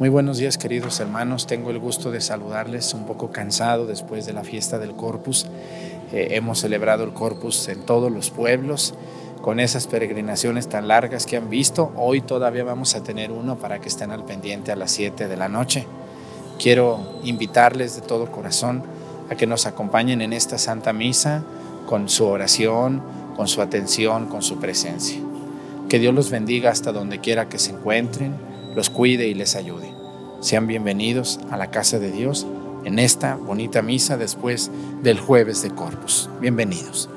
Muy buenos días queridos hermanos, tengo el gusto de saludarles un poco cansado después de la fiesta del Corpus. Eh, hemos celebrado el Corpus en todos los pueblos con esas peregrinaciones tan largas que han visto. Hoy todavía vamos a tener uno para que estén al pendiente a las 7 de la noche. Quiero invitarles de todo corazón a que nos acompañen en esta Santa Misa con su oración, con su atención, con su presencia. Que Dios los bendiga hasta donde quiera que se encuentren los cuide y les ayude. Sean bienvenidos a la casa de Dios en esta bonita misa después del jueves de Corpus. Bienvenidos.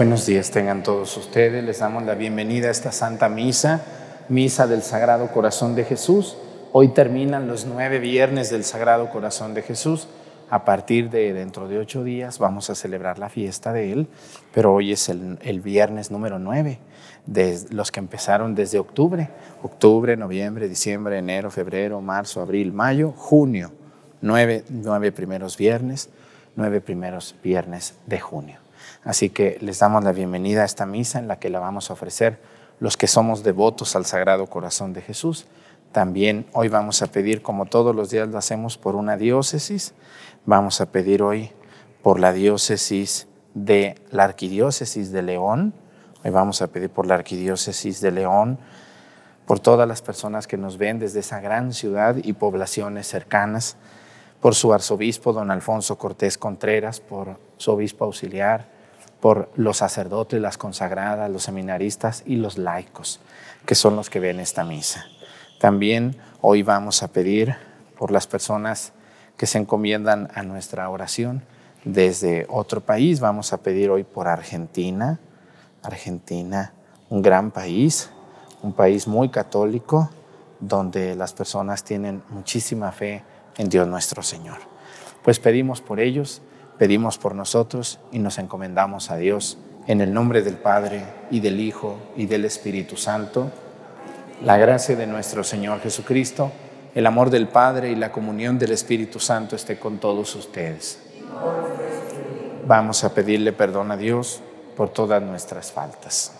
Buenos días tengan todos ustedes. Les damos la bienvenida a esta Santa Misa, Misa del Sagrado Corazón de Jesús. Hoy terminan los nueve viernes del Sagrado Corazón de Jesús. A partir de dentro de ocho días vamos a celebrar la fiesta de Él, pero hoy es el, el viernes número nueve, de los que empezaron desde octubre. Octubre, noviembre, diciembre, enero, febrero, marzo, abril, mayo, junio. Nueve, nueve primeros viernes, nueve primeros viernes de junio. Así que les damos la bienvenida a esta misa en la que la vamos a ofrecer los que somos devotos al Sagrado Corazón de Jesús. También hoy vamos a pedir, como todos los días lo hacemos, por una diócesis. Vamos a pedir hoy por la diócesis de la Arquidiócesis de León. Hoy vamos a pedir por la Arquidiócesis de León, por todas las personas que nos ven desde esa gran ciudad y poblaciones cercanas, por su arzobispo, don Alfonso Cortés Contreras, por su obispo auxiliar, por los sacerdotes, las consagradas, los seminaristas y los laicos, que son los que ven esta misa. También hoy vamos a pedir por las personas que se encomiendan a nuestra oración desde otro país. Vamos a pedir hoy por Argentina, Argentina, un gran país, un país muy católico donde las personas tienen muchísima fe en Dios nuestro Señor. Pues pedimos por ellos, pedimos por nosotros y nos encomendamos a Dios en el nombre del Padre y del Hijo y del Espíritu Santo. La gracia de nuestro Señor Jesucristo, el amor del Padre y la comunión del Espíritu Santo esté con todos ustedes. Vamos a pedirle perdón a Dios por todas nuestras faltas.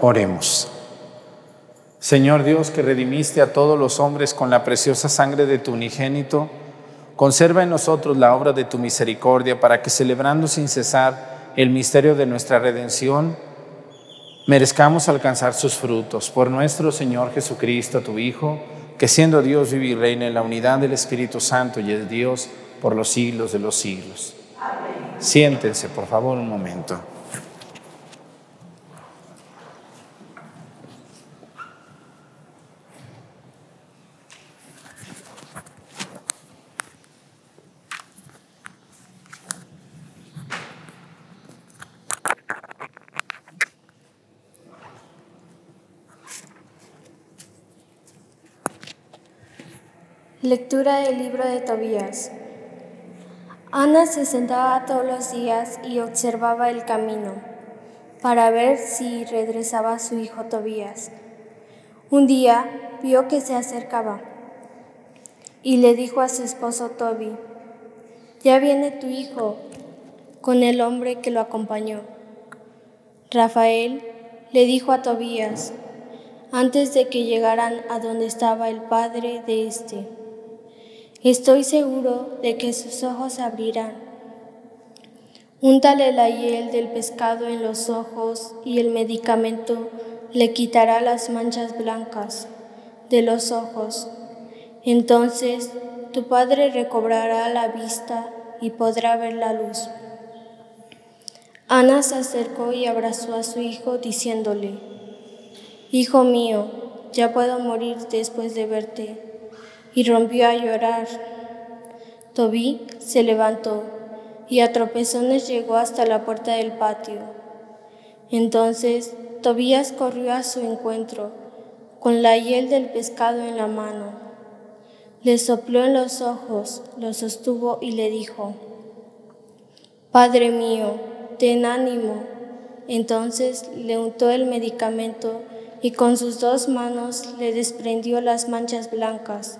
Oremos. Señor Dios, que redimiste a todos los hombres con la preciosa sangre de tu unigénito, conserva en nosotros la obra de tu misericordia para que celebrando sin cesar el misterio de nuestra redención, merezcamos alcanzar sus frutos. Por nuestro Señor Jesucristo, tu Hijo, que siendo Dios vive y reina en la unidad del Espíritu Santo y es Dios por los siglos de los siglos. Siéntense, por favor, un momento. Lectura del libro de Tobías. Ana se sentaba todos los días y observaba el camino para ver si regresaba su hijo Tobías. Un día vio que se acercaba y le dijo a su esposo Tobi, ya viene tu hijo con el hombre que lo acompañó. Rafael le dijo a Tobías, antes de que llegaran a donde estaba el padre de éste, Estoy seguro de que sus ojos abrirán. Úntale la hiel del pescado en los ojos y el medicamento le quitará las manchas blancas de los ojos. Entonces tu padre recobrará la vista y podrá ver la luz. Ana se acercó y abrazó a su hijo diciéndole, Hijo mío, ya puedo morir después de verte y rompió a llorar. Tobí se levantó y a tropezones llegó hasta la puerta del patio. Entonces Tobías corrió a su encuentro con la hiel del pescado en la mano. Le sopló en los ojos, lo sostuvo y le dijo, Padre mío, ten ánimo. Entonces le untó el medicamento y con sus dos manos le desprendió las manchas blancas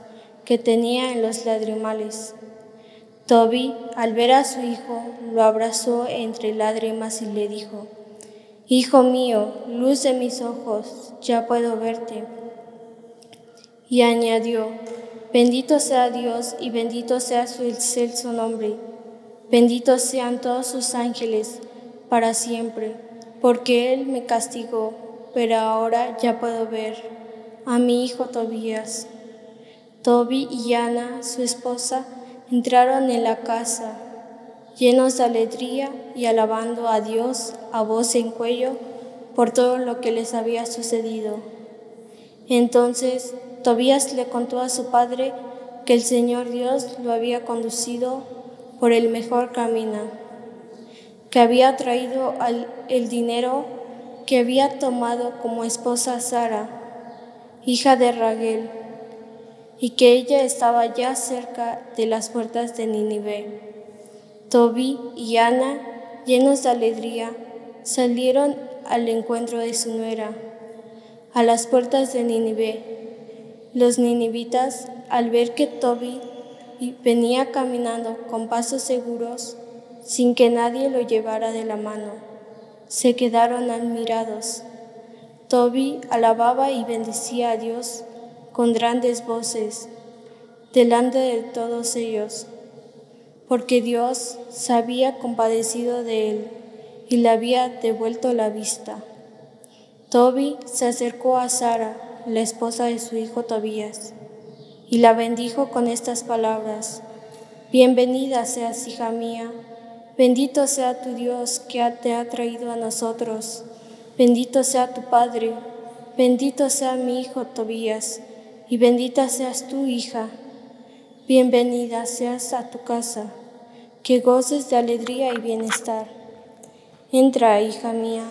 que tenía en los ladrimales. Toby, al ver a su hijo, lo abrazó entre lágrimas y le dijo, Hijo mío, luz de mis ojos, ya puedo verte. Y añadió, Bendito sea Dios y bendito sea su excelso nombre, Benditos sean todos sus ángeles para siempre, porque Él me castigó, pero ahora ya puedo ver a mi hijo Tobías. Toby y Ana, su esposa, entraron en la casa, llenos de alegría y alabando a Dios a voz en cuello por todo lo que les había sucedido. Entonces Tobías le contó a su padre que el Señor Dios lo había conducido por el mejor camino, que había traído el dinero que había tomado como esposa Sara, hija de Raguel, y que ella estaba ya cerca de las puertas de Nínive. Toby y Ana, llenos de alegría, salieron al encuentro de su nuera, a las puertas de Nínive. Los ninivitas, al ver que Toby venía caminando con pasos seguros, sin que nadie lo llevara de la mano, se quedaron admirados. Toby alababa y bendecía a Dios con grandes voces delante de todos ellos, porque Dios se había compadecido de él y le había devuelto la vista. Toby se acercó a Sara, la esposa de su hijo Tobías, y la bendijo con estas palabras. Bienvenida seas, hija mía, bendito sea tu Dios que te ha traído a nosotros, bendito sea tu Padre, bendito sea mi hijo Tobías, y bendita seas tu hija. Bienvenida seas a tu casa, que goces de alegría y bienestar. Entra, hija mía.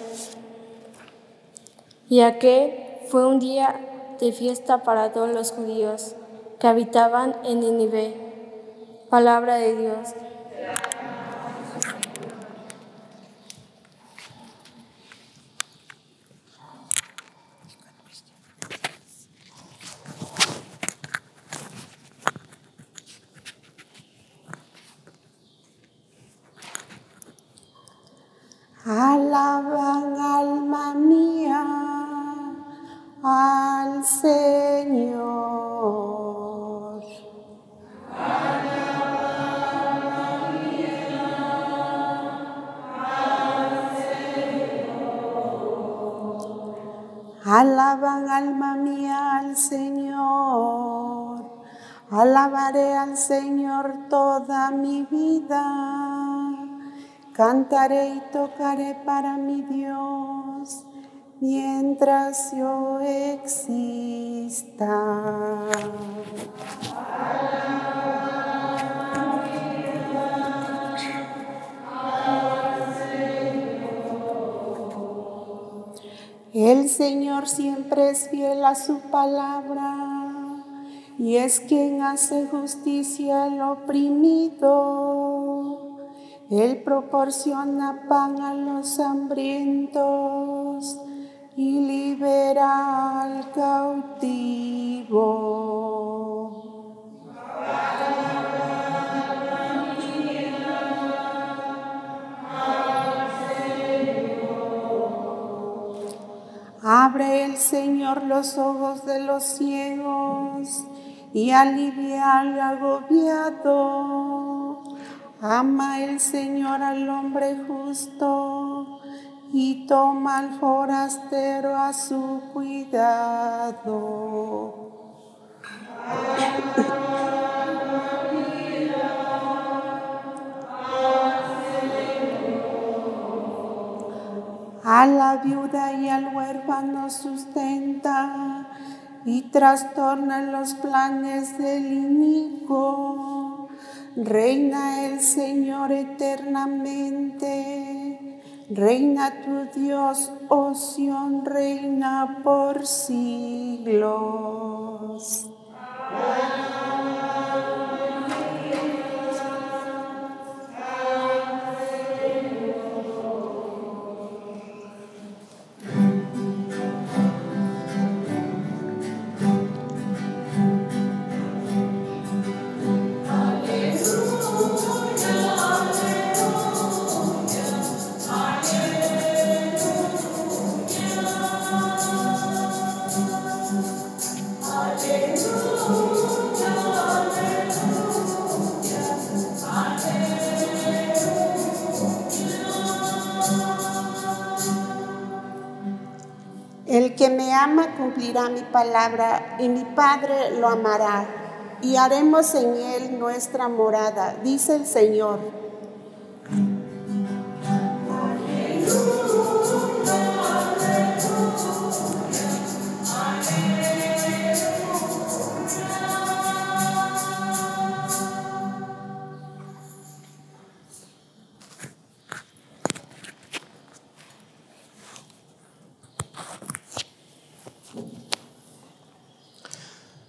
Y aquel fue un día de fiesta para todos los judíos que habitaban en Nínive. Palabra de Dios. Alaban alma mía al Señor. Alaban alma mía al Señor. Alabaré al Señor toda mi vida. Cantaré y tocaré para mi Dios mientras yo exista. El Señor siempre es fiel a su palabra y es quien hace justicia al oprimido. Él proporciona pan a los hambrientos y libera al cautivo. Abre el Señor los ojos de los ciegos y alivia al agobiado. Ama el Señor al hombre justo y toma al forastero a su cuidado. A la viuda y al huérfano sustenta y trastorna los planes del inico. Reina el Señor eternamente. Reina tu Dios, oh Sión, reina por siglos. Cumplirá mi palabra y mi Padre lo amará y haremos en él nuestra morada, dice el Señor.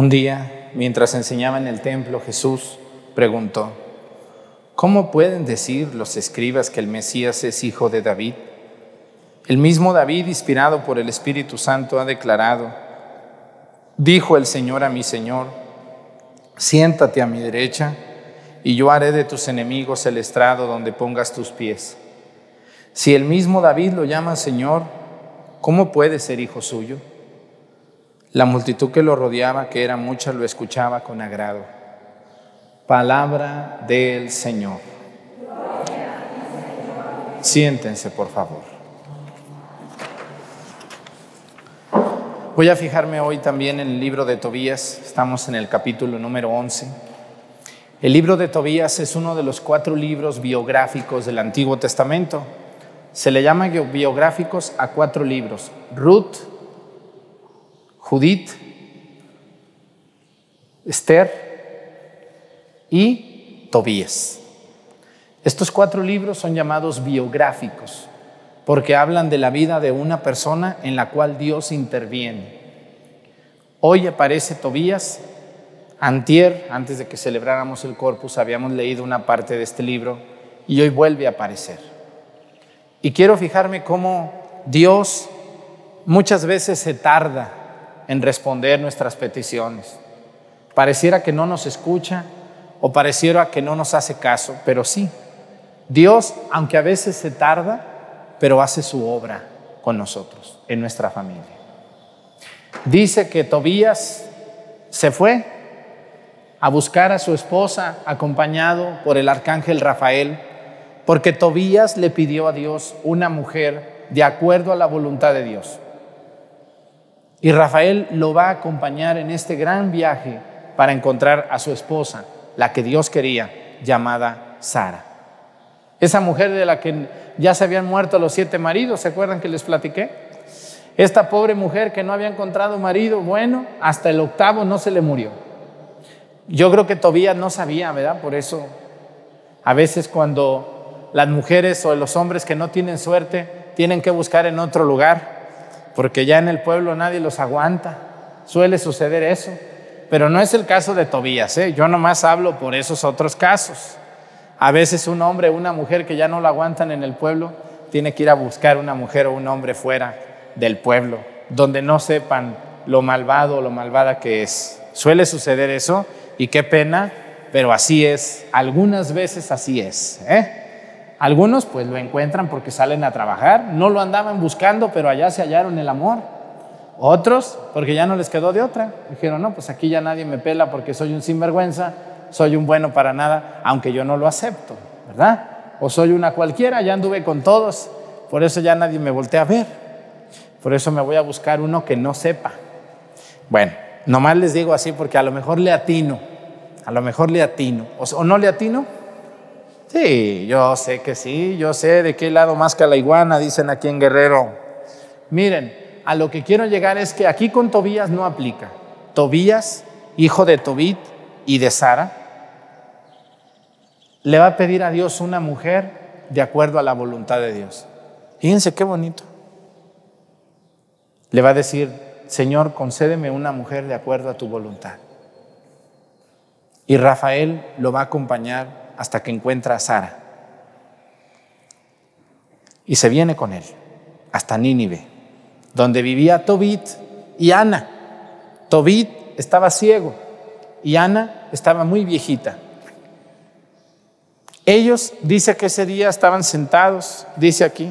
Un día, mientras enseñaba en el templo, Jesús preguntó, ¿cómo pueden decir los escribas que el Mesías es hijo de David? El mismo David, inspirado por el Espíritu Santo, ha declarado, dijo el Señor a mi Señor, siéntate a mi derecha y yo haré de tus enemigos el estrado donde pongas tus pies. Si el mismo David lo llama Señor, ¿cómo puede ser hijo suyo? La multitud que lo rodeaba, que era mucha, lo escuchaba con agrado. Palabra del Señor. Siéntense, por favor. Voy a fijarme hoy también en el libro de Tobías. Estamos en el capítulo número 11. El libro de Tobías es uno de los cuatro libros biográficos del Antiguo Testamento. Se le llama biográficos a cuatro libros. Ruth, Judith, Esther y Tobías. Estos cuatro libros son llamados biográficos porque hablan de la vida de una persona en la cual Dios interviene. Hoy aparece Tobías. Antier, antes de que celebráramos el corpus, habíamos leído una parte de este libro y hoy vuelve a aparecer. Y quiero fijarme cómo Dios muchas veces se tarda en responder nuestras peticiones. Pareciera que no nos escucha o pareciera que no nos hace caso, pero sí. Dios, aunque a veces se tarda, pero hace su obra con nosotros, en nuestra familia. Dice que Tobías se fue a buscar a su esposa acompañado por el arcángel Rafael, porque Tobías le pidió a Dios una mujer de acuerdo a la voluntad de Dios. Y Rafael lo va a acompañar en este gran viaje para encontrar a su esposa, la que Dios quería, llamada Sara. Esa mujer de la que ya se habían muerto los siete maridos, ¿se acuerdan que les platiqué? Esta pobre mujer que no había encontrado marido, bueno, hasta el octavo no se le murió. Yo creo que Tobías no sabía, ¿verdad? Por eso a veces cuando las mujeres o los hombres que no tienen suerte tienen que buscar en otro lugar, porque ya en el pueblo nadie los aguanta. Suele suceder eso. Pero no es el caso de Tobías, ¿eh? yo nomás hablo por esos otros casos. A veces un hombre o una mujer que ya no lo aguantan en el pueblo tiene que ir a buscar una mujer o un hombre fuera del pueblo, donde no sepan lo malvado o lo malvada que es. Suele suceder eso y qué pena, pero así es. Algunas veces así es. ¿eh? Algunos pues lo encuentran porque salen a trabajar, no lo andaban buscando, pero allá se hallaron el amor. Otros porque ya no les quedó de otra. Dijeron, no, pues aquí ya nadie me pela porque soy un sinvergüenza, soy un bueno para nada, aunque yo no lo acepto, ¿verdad? O soy una cualquiera, ya anduve con todos, por eso ya nadie me voltea a ver. Por eso me voy a buscar uno que no sepa. Bueno, nomás les digo así porque a lo mejor le atino, a lo mejor le atino, o, no le atino, Sí, yo sé que sí, yo sé de qué lado más que la iguana, dicen aquí en Guerrero. Miren, a lo que quiero llegar es que aquí con Tobías no aplica. Tobías, hijo de Tobit y de Sara, le va a pedir a Dios una mujer de acuerdo a la voluntad de Dios. Fíjense qué bonito. Le va a decir, Señor, concédeme una mujer de acuerdo a tu voluntad. Y Rafael lo va a acompañar hasta que encuentra a Sara. y se viene con él hasta Nínive, donde vivía Tobit y Ana. Tobit estaba ciego y Ana estaba muy viejita. Ellos, dice que ese día estaban sentados, dice aquí,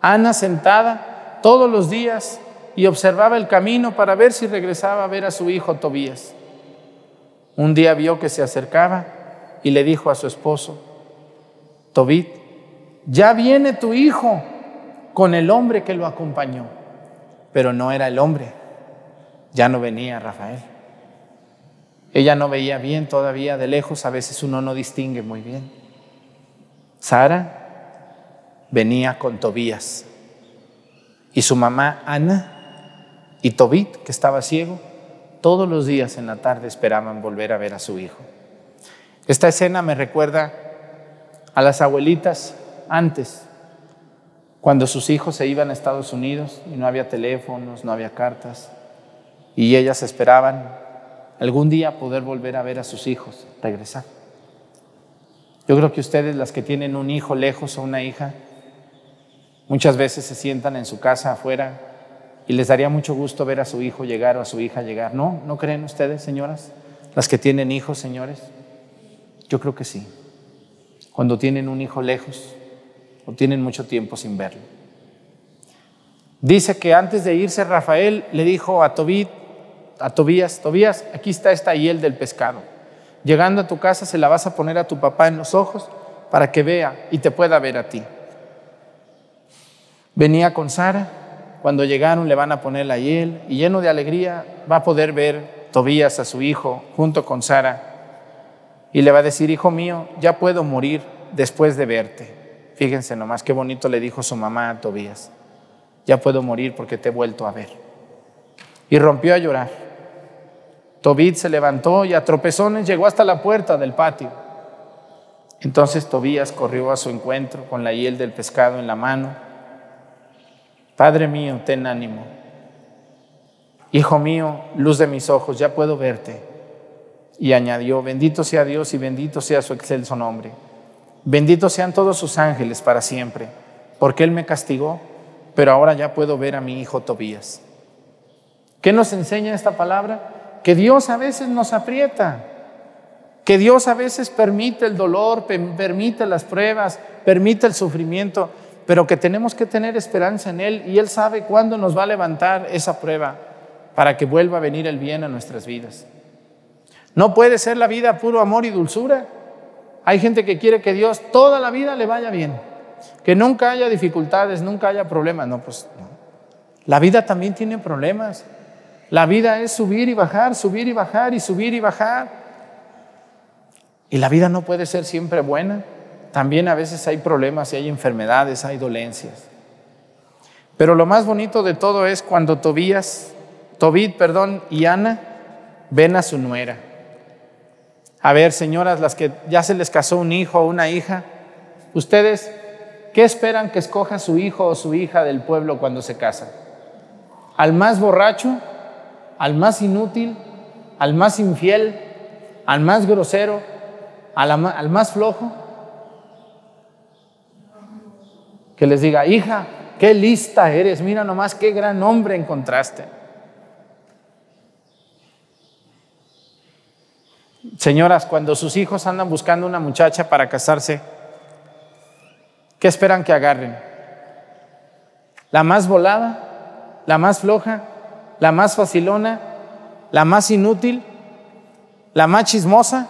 Ana sentada todos los días y observaba el camino para ver si regresaba a ver a su hijo Tobías. Un día vio que se acercaba y le dijo a su esposo, Tobit, ya viene tu hijo con el hombre que lo acompañó, pero no era el hombre, ya no venía Rafael. Ella no veía bien todavía de lejos, a veces uno no distingue muy bien. Sara venía con Tobías y su mamá Ana y Tobit, que estaba ciego, todos los días en la tarde esperaban volver a ver a su hijo. Esta escena me recuerda a las abuelitas antes, cuando sus hijos se iban a Estados Unidos y no había teléfonos, no había cartas, y ellas esperaban algún día poder volver a ver a sus hijos, regresar. Yo creo que ustedes, las que tienen un hijo lejos o una hija, muchas veces se sientan en su casa afuera y les daría mucho gusto ver a su hijo llegar o a su hija llegar. ¿No? ¿No creen ustedes, señoras? Las que tienen hijos, señores. Yo creo que sí. Cuando tienen un hijo lejos, o tienen mucho tiempo sin verlo. Dice que antes de irse Rafael le dijo a Tobit, a Tobías, Tobías, aquí está esta hiel del pescado. Llegando a tu casa se la vas a poner a tu papá en los ojos para que vea y te pueda ver a ti. Venía con Sara, cuando llegaron le van a poner la hiel y lleno de alegría va a poder ver Tobías a su hijo junto con Sara y le va a decir, hijo mío, ya puedo morir después de verte. Fíjense nomás qué bonito le dijo su mamá a Tobías. Ya puedo morir porque te he vuelto a ver. Y rompió a llorar. Tobit se levantó y a tropezones llegó hasta la puerta del patio. Entonces Tobías corrió a su encuentro con la hiel del pescado en la mano. Padre mío, ten ánimo. Hijo mío, luz de mis ojos, ya puedo verte. Y añadió, bendito sea Dios y bendito sea su excelso nombre. Benditos sean todos sus ángeles para siempre, porque Él me castigó, pero ahora ya puedo ver a mi hijo Tobías. ¿Qué nos enseña esta palabra? Que Dios a veces nos aprieta, que Dios a veces permite el dolor, permite las pruebas, permite el sufrimiento, pero que tenemos que tener esperanza en Él y Él sabe cuándo nos va a levantar esa prueba para que vuelva a venir el bien a nuestras vidas. No puede ser la vida puro amor y dulzura. Hay gente que quiere que Dios toda la vida le vaya bien, que nunca haya dificultades, nunca haya problemas. No, pues no. La vida también tiene problemas. La vida es subir y bajar, subir y bajar y subir y bajar. Y la vida no puede ser siempre buena. También a veces hay problemas y hay enfermedades, hay dolencias. Pero lo más bonito de todo es cuando Tobías, Tobit, perdón, y Ana ven a su nuera. A ver, señoras, las que ya se les casó un hijo o una hija, ustedes, ¿qué esperan que escoja su hijo o su hija del pueblo cuando se casa? ¿Al más borracho? ¿Al más inútil? ¿Al más infiel? ¿Al más grosero? ¿Al, al más flojo? Que les diga, hija, qué lista eres, mira nomás qué gran hombre encontraste. Señoras, cuando sus hijos andan buscando una muchacha para casarse, ¿qué esperan que agarren? ¿La más volada? ¿La más floja? ¿La más facilona? ¿La más inútil? ¿La más chismosa?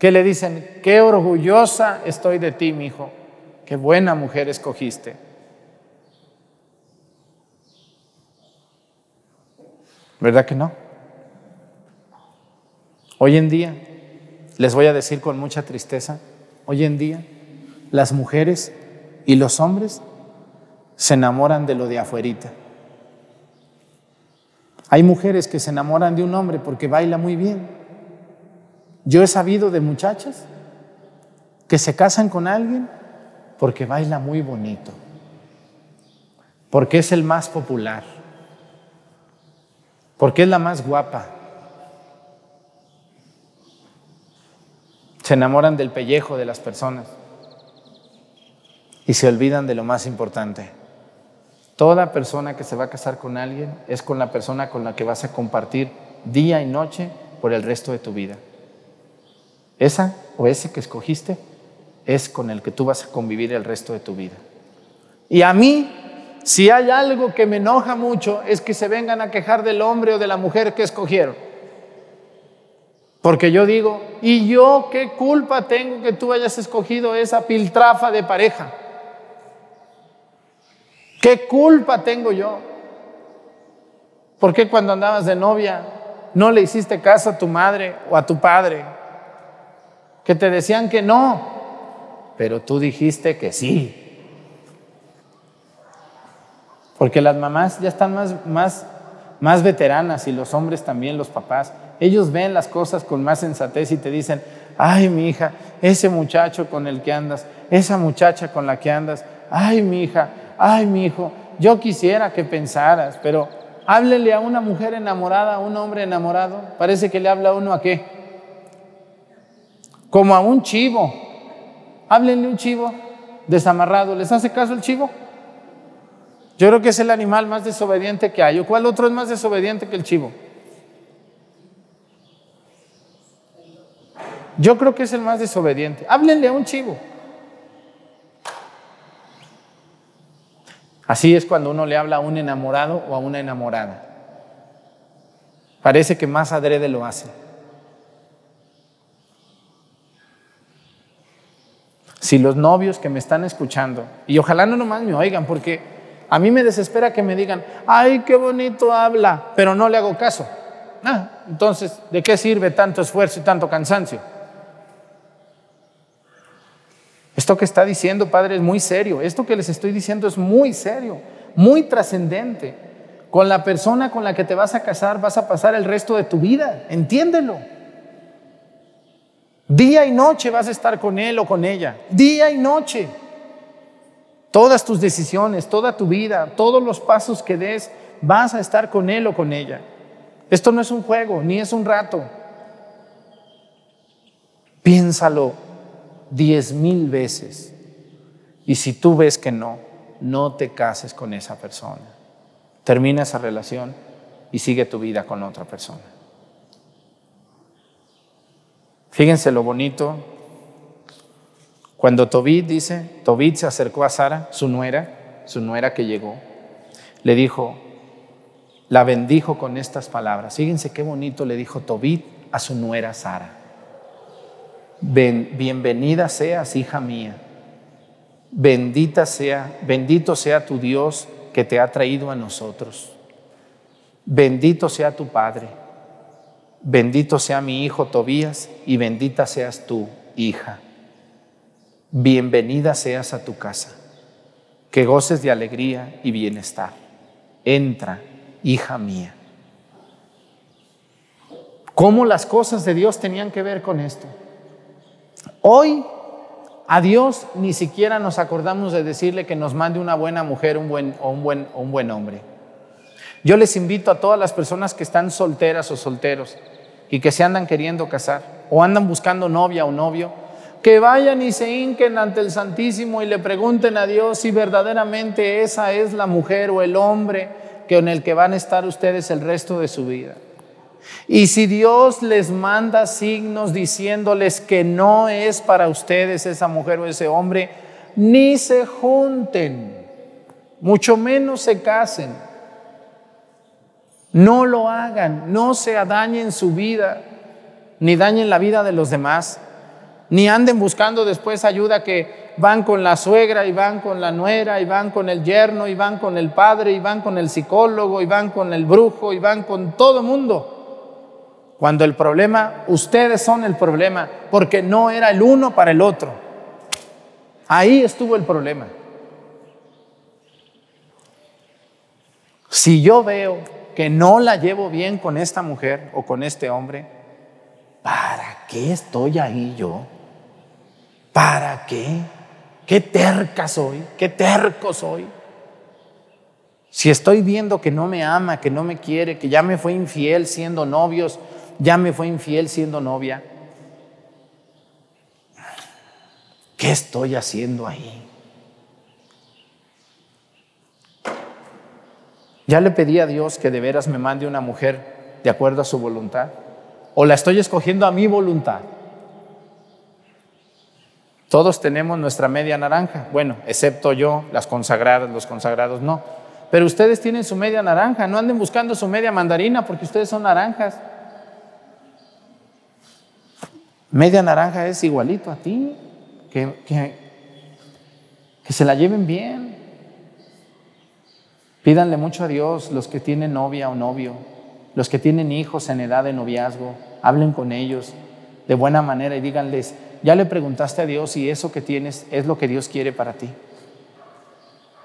¿Qué le dicen? Qué orgullosa estoy de ti, mi hijo. Qué buena mujer escogiste. ¿Verdad que no? Hoy en día, les voy a decir con mucha tristeza, hoy en día las mujeres y los hombres se enamoran de lo de afuerita. Hay mujeres que se enamoran de un hombre porque baila muy bien. Yo he sabido de muchachas que se casan con alguien porque baila muy bonito, porque es el más popular, porque es la más guapa, se enamoran del pellejo de las personas. y se olvidan de lo más importante. Toda persona que se va a casar con alguien es con la persona con la que vas a compartir día y noche por el resto de tu vida. Esa o ese que escogiste es con el que tú vas a convivir el resto de tu vida. Y a mí, si hay algo que me enoja mucho, es que se vengan a quejar del hombre o de la mujer que escogieron. Porque yo digo, ¿y yo qué culpa tengo que tú hayas escogido esa piltrafa de pareja? ¿Qué culpa tengo yo? ¿Por qué cuando andabas de novia no le hiciste caso a tu madre o a tu padre? Que te decían que no, pero tú dijiste que sí. Porque las mamás ya están más, más, más veteranas y los hombres también, los papás. Ellos ven las cosas con más sensatez y te dicen, ay mi hija, ese muchacho con el que andas, esa muchacha con la que andas, ay mi hija, ay mi hijo, yo quisiera que pensaras, pero háblele a una mujer enamorada, a un hombre enamorado, parece que le habla uno a qué? Como a un chivo. Háblenle un chivo desamarrado, ¿les hace caso el chivo? Yo creo que es el animal más desobediente que hay. ¿O cuál otro es más desobediente que el chivo? Yo creo que es el más desobediente. Háblenle a un chivo. Así es cuando uno le habla a un enamorado o a una enamorada. Parece que más adrede lo hace. Si los novios que me están escuchando, y ojalá no nomás me oigan, porque a mí me desespera que me digan, ay, qué bonito habla, pero no le hago caso. Ah, entonces, ¿de qué sirve tanto esfuerzo y tanto cansancio? Esto que está diciendo, Padre, es muy serio. Esto que les estoy diciendo es muy serio, muy trascendente. Con la persona con la que te vas a casar vas a pasar el resto de tu vida. Entiéndelo. Día y noche vas a estar con él o con ella. Día y noche. Todas tus decisiones, toda tu vida, todos los pasos que des, vas a estar con él o con ella. Esto no es un juego, ni es un rato. Piénsalo diez mil veces. Y si tú ves que no, no te cases con esa persona. Termina esa relación y sigue tu vida con otra persona. Fíjense lo bonito. Cuando Tobit dice, Tobit se acercó a Sara, su nuera, su nuera que llegó, le dijo, la bendijo con estas palabras. Fíjense qué bonito le dijo Tobit a su nuera Sara bienvenida seas, hija mía. Bendita sea, bendito sea tu Dios que te ha traído a nosotros. Bendito sea tu Padre. Bendito sea mi hijo Tobías y bendita seas tú, hija. Bienvenida seas a tu casa. Que goces de alegría y bienestar. Entra, hija mía. ¿Cómo las cosas de Dios tenían que ver con esto? Hoy a Dios ni siquiera nos acordamos de decirle que nos mande una buena mujer un buen, o, un buen, un buen hombre. Yo les invito a todas las personas que están solteras o solteros y que se andan queriendo casar o andan buscando novia o novio, que vayan y se hinquen ante el Santísimo y le pregunten a Dios si verdaderamente esa es la mujer o el hombre con el que van a estar ustedes el resto de su vida. Y si Dios les manda signos diciéndoles que no es para ustedes esa mujer o ese hombre, ni se junten, mucho menos se casen. No lo hagan, no se dañen su vida, ni dañen la vida de los demás, ni anden buscando después ayuda que van con la suegra y van con la nuera y van con el yerno y van con el padre y van con el psicólogo y van con el brujo y van con todo mundo. Cuando el problema, ustedes son el problema, porque no era el uno para el otro. Ahí estuvo el problema. Si yo veo que no la llevo bien con esta mujer o con este hombre, ¿para qué estoy ahí yo? ¿Para qué? ¿Qué terca soy? ¿Qué terco soy? Si estoy viendo que no me ama, que no me quiere, que ya me fue infiel siendo novios, ya me fue infiel siendo novia, ¿qué estoy haciendo ahí? Ya le pedí a Dios que de veras me mande una mujer de acuerdo a su voluntad. ¿O la estoy escogiendo a mi voluntad? Todos tenemos nuestra media naranja, bueno, excepto yo, las consagradas, los consagrados no. Pero ustedes tienen su media naranja, no anden buscando su media mandarina porque ustedes son naranjas. Media naranja es igualito a ti, que, que, que se la lleven bien. Pídanle mucho a Dios los que tienen novia o novio, los que tienen hijos en edad de noviazgo, hablen con ellos de buena manera y díganles, ya le preguntaste a Dios si eso que tienes es lo que Dios quiere para ti.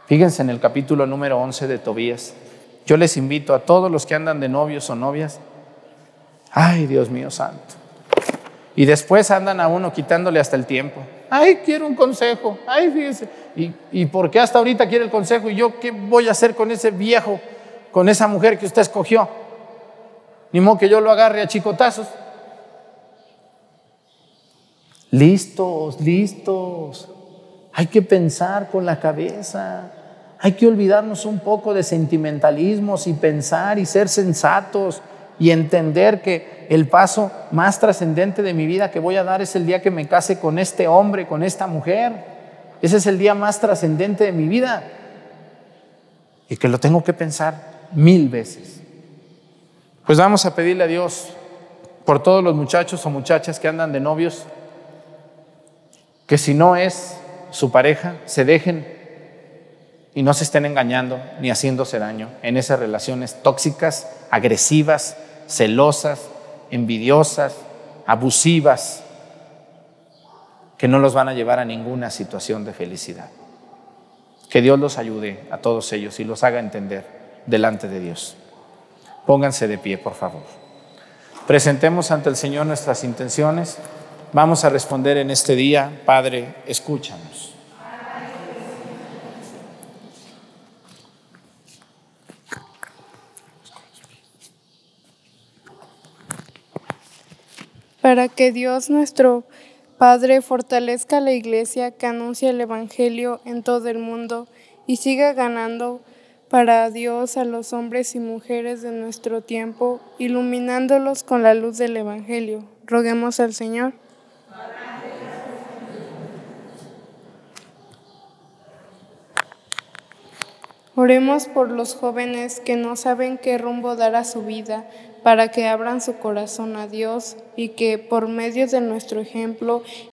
Fíjense en el capítulo número 11 de Tobías. Yo les invito a todos los que andan de novios o novias. Ay, Dios mío santo. Y después andan a uno quitándole hasta el tiempo. Ay, quiero un consejo. Ay, fíjense. ¿Y, ¿Y por qué hasta ahorita quiere el consejo? ¿Y yo qué voy a hacer con ese viejo, con esa mujer que usted escogió? Ni modo que yo lo agarre a chicotazos. Listos, listos. Hay que pensar con la cabeza. Hay que olvidarnos un poco de sentimentalismos y pensar y ser sensatos y entender que el paso más trascendente de mi vida que voy a dar es el día que me case con este hombre, con esta mujer. Ese es el día más trascendente de mi vida y que lo tengo que pensar mil veces. Pues vamos a pedirle a Dios por todos los muchachos o muchachas que andan de novios, que si no es su pareja, se dejen y no se estén engañando ni haciéndose daño en esas relaciones tóxicas, agresivas, celosas, envidiosas, abusivas, que no los van a llevar a ninguna situación de felicidad. Que Dios los ayude a todos ellos y los haga entender delante de Dios. Pónganse de pie, por favor. Presentemos ante el Señor nuestras intenciones. Vamos a responder en este día, Padre, escúchanos. Para que Dios nuestro Padre fortalezca la iglesia que anuncia el Evangelio en todo el mundo y siga ganando para Dios a los hombres y mujeres de nuestro tiempo, iluminándolos con la luz del Evangelio. Roguemos al Señor. Oremos por los jóvenes que no saben qué rumbo dar a su vida, para que abran su corazón a Dios y que por medio de nuestro ejemplo y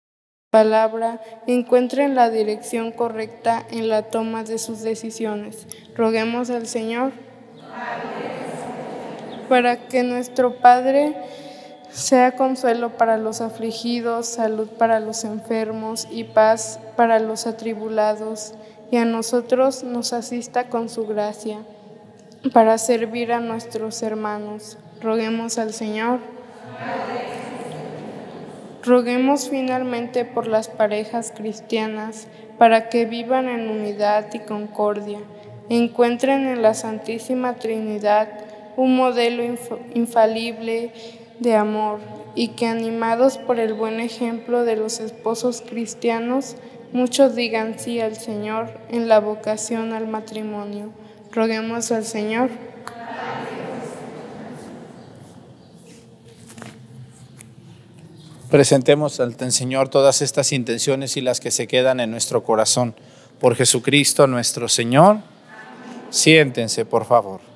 palabra encuentren la dirección correcta en la toma de sus decisiones. Roguemos al Señor para que nuestro Padre sea consuelo para los afligidos, salud para los enfermos y paz para los atribulados y a nosotros nos asista con su gracia para servir a nuestros hermanos. Roguemos al Señor. Roguemos finalmente por las parejas cristianas para que vivan en unidad y concordia, encuentren en la Santísima Trinidad un modelo infalible de amor y que animados por el buen ejemplo de los esposos cristianos, Muchos digan sí al Señor en la vocación al matrimonio. Roguemos al Señor. Presentemos ante Señor todas estas intenciones y las que se quedan en nuestro corazón. Por Jesucristo nuestro Señor. Siéntense, por favor.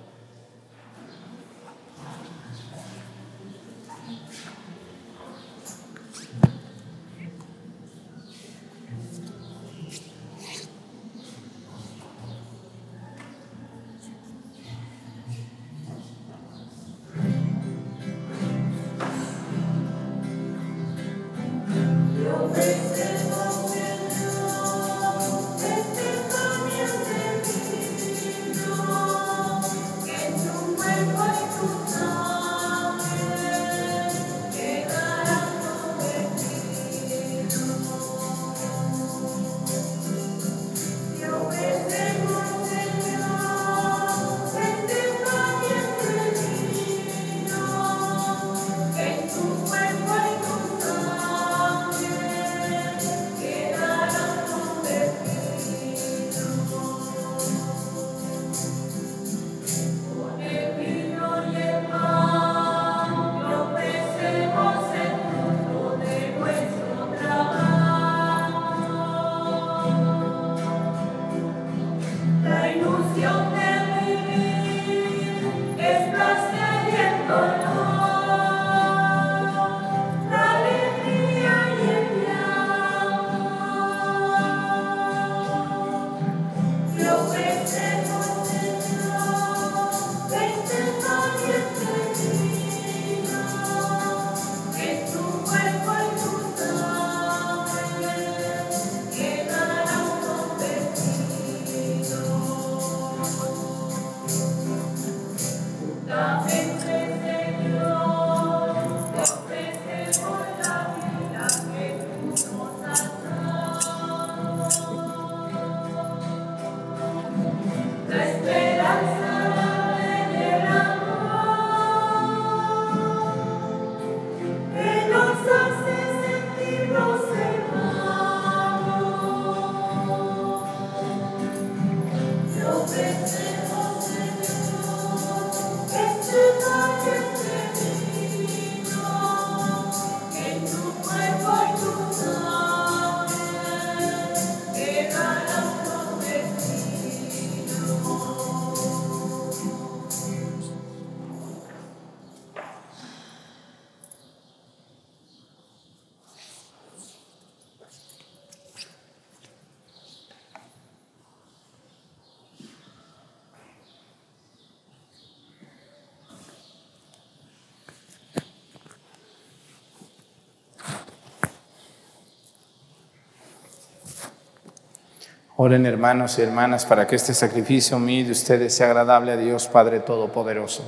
Oren hermanos y hermanas para que este sacrificio mío de ustedes sea agradable a Dios Padre Todopoderoso.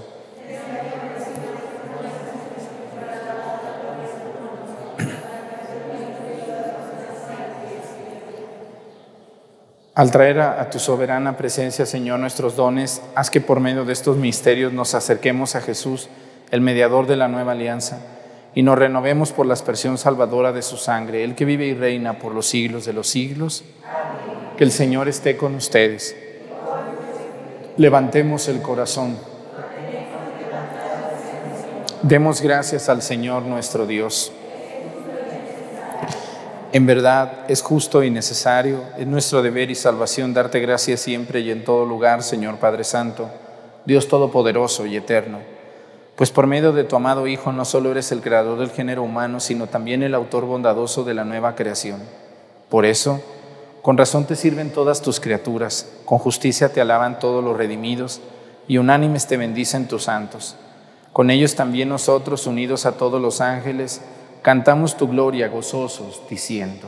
Al traer a, tu soberana presencia, Señor, nuestros dones, haz que por medio de estos misterios nos acerquemos a Jesús, el mediador de la nueva alianza, y nos renovemos por la aspersión salvadora de su sangre, el que vive y reina por los siglos de los siglos. Que el Señor esté con ustedes. Levantemos el corazón. Demos gracias al Señor nuestro Dios. En verdad es justo y necesario, es nuestro deber y salvación darte gracias siempre y en todo lugar, Señor Padre Santo, Dios Todopoderoso y Eterno, pues por medio de tu amado Hijo no solo eres el creador del género humano, sino también el autor bondadoso de la nueva creación. Por eso, con razón te sirven todas tus criaturas, con justicia te alaban todos los redimidos, y unánimes te bendicen tus santos. Con ellos también nosotros, unidos a todos los ángeles, cantamos tu gloria gozosos, diciendo.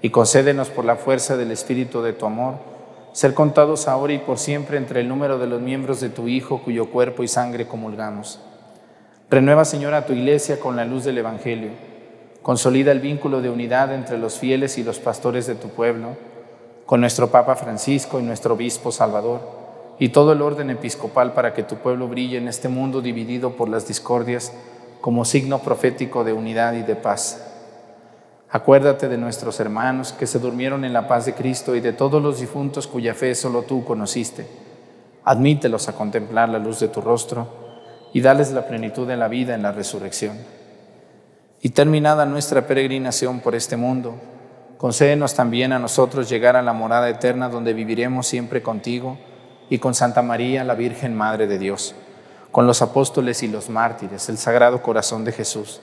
y concédenos por la fuerza del Espíritu de tu amor, ser contados ahora y por siempre entre el número de los miembros de tu Hijo, cuyo cuerpo y sangre comulgamos. Renueva, Señor, a tu iglesia con la luz del Evangelio. Consolida el vínculo de unidad entre los fieles y los pastores de tu pueblo, con nuestro Papa Francisco y nuestro Obispo Salvador, y todo el orden episcopal para que tu pueblo brille en este mundo dividido por las discordias como signo profético de unidad y de paz. Acuérdate de nuestros hermanos que se durmieron en la paz de Cristo y de todos los difuntos cuya fe solo tú conociste. Admítelos a contemplar la luz de tu rostro y dales la plenitud de la vida en la resurrección. Y terminada nuestra peregrinación por este mundo, concédenos también a nosotros llegar a la morada eterna donde viviremos siempre contigo y con Santa María, la Virgen Madre de Dios, con los apóstoles y los mártires, el Sagrado Corazón de Jesús,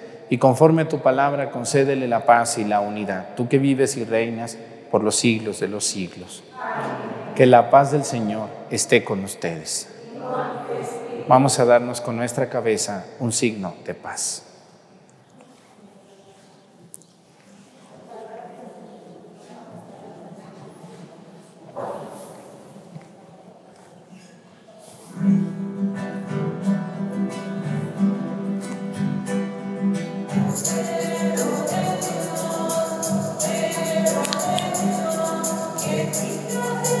y conforme a tu palabra, concédele la paz y la unidad, tú que vives y reinas por los siglos de los siglos. Que la paz del Señor esté con ustedes. Vamos a darnos con nuestra cabeza un signo de paz. Él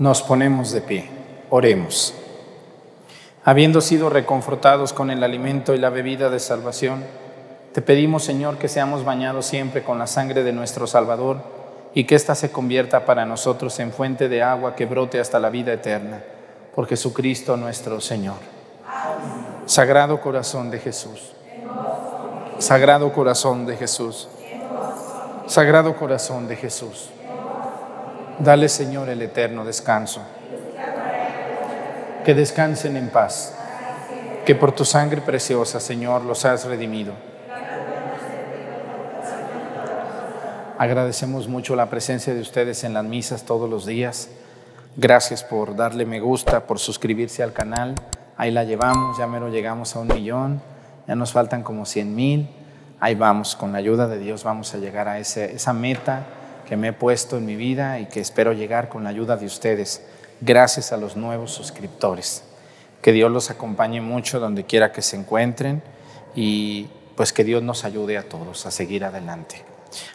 Nos ponemos de pie, oremos. Habiendo sido reconfortados con el alimento y la bebida de salvación, te pedimos, Señor, que seamos bañados siempre con la sangre de nuestro Salvador y que ésta se convierta para nosotros en fuente de agua que brote hasta la vida eterna, por Jesucristo nuestro Señor. Sagrado corazón de Jesús. Sagrado corazón de Jesús. Sagrado corazón de Jesús. Dale, Señor, el eterno descanso. Que descansen en paz. Que por tu sangre preciosa, Señor, los has redimido. Agradecemos mucho la presencia de ustedes en las misas todos los días. Gracias por darle me gusta, por suscribirse al canal. Ahí la llevamos, ya mero llegamos a un millón, ya nos faltan como 100 mil. Ahí vamos, con la ayuda de Dios vamos a llegar a ese, esa meta que me he puesto en mi vida y que espero llegar con la ayuda de ustedes, gracias a los nuevos suscriptores. Que Dios los acompañe mucho donde quiera que se encuentren y pues que Dios nos ayude a todos a seguir adelante.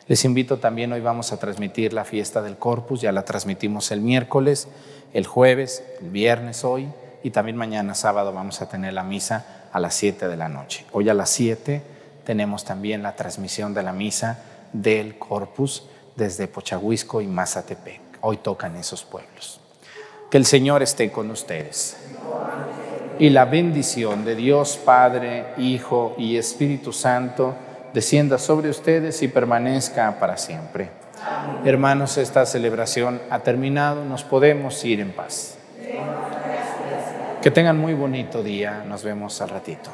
Les invito también, hoy vamos a transmitir la fiesta del Corpus, ya la transmitimos el miércoles, el jueves, el viernes hoy y también mañana sábado vamos a tener la misa a las 7 de la noche. Hoy a las 7 tenemos también la transmisión de la misa del Corpus desde Pochahuisco y Mazatepec. Hoy tocan esos pueblos. Que el Señor esté con ustedes. Y la bendición de Dios Padre, Hijo y Espíritu Santo descienda sobre ustedes y permanezca para siempre. Hermanos, esta celebración ha terminado, nos podemos ir en paz. Que tengan muy bonito día, nos vemos al ratito.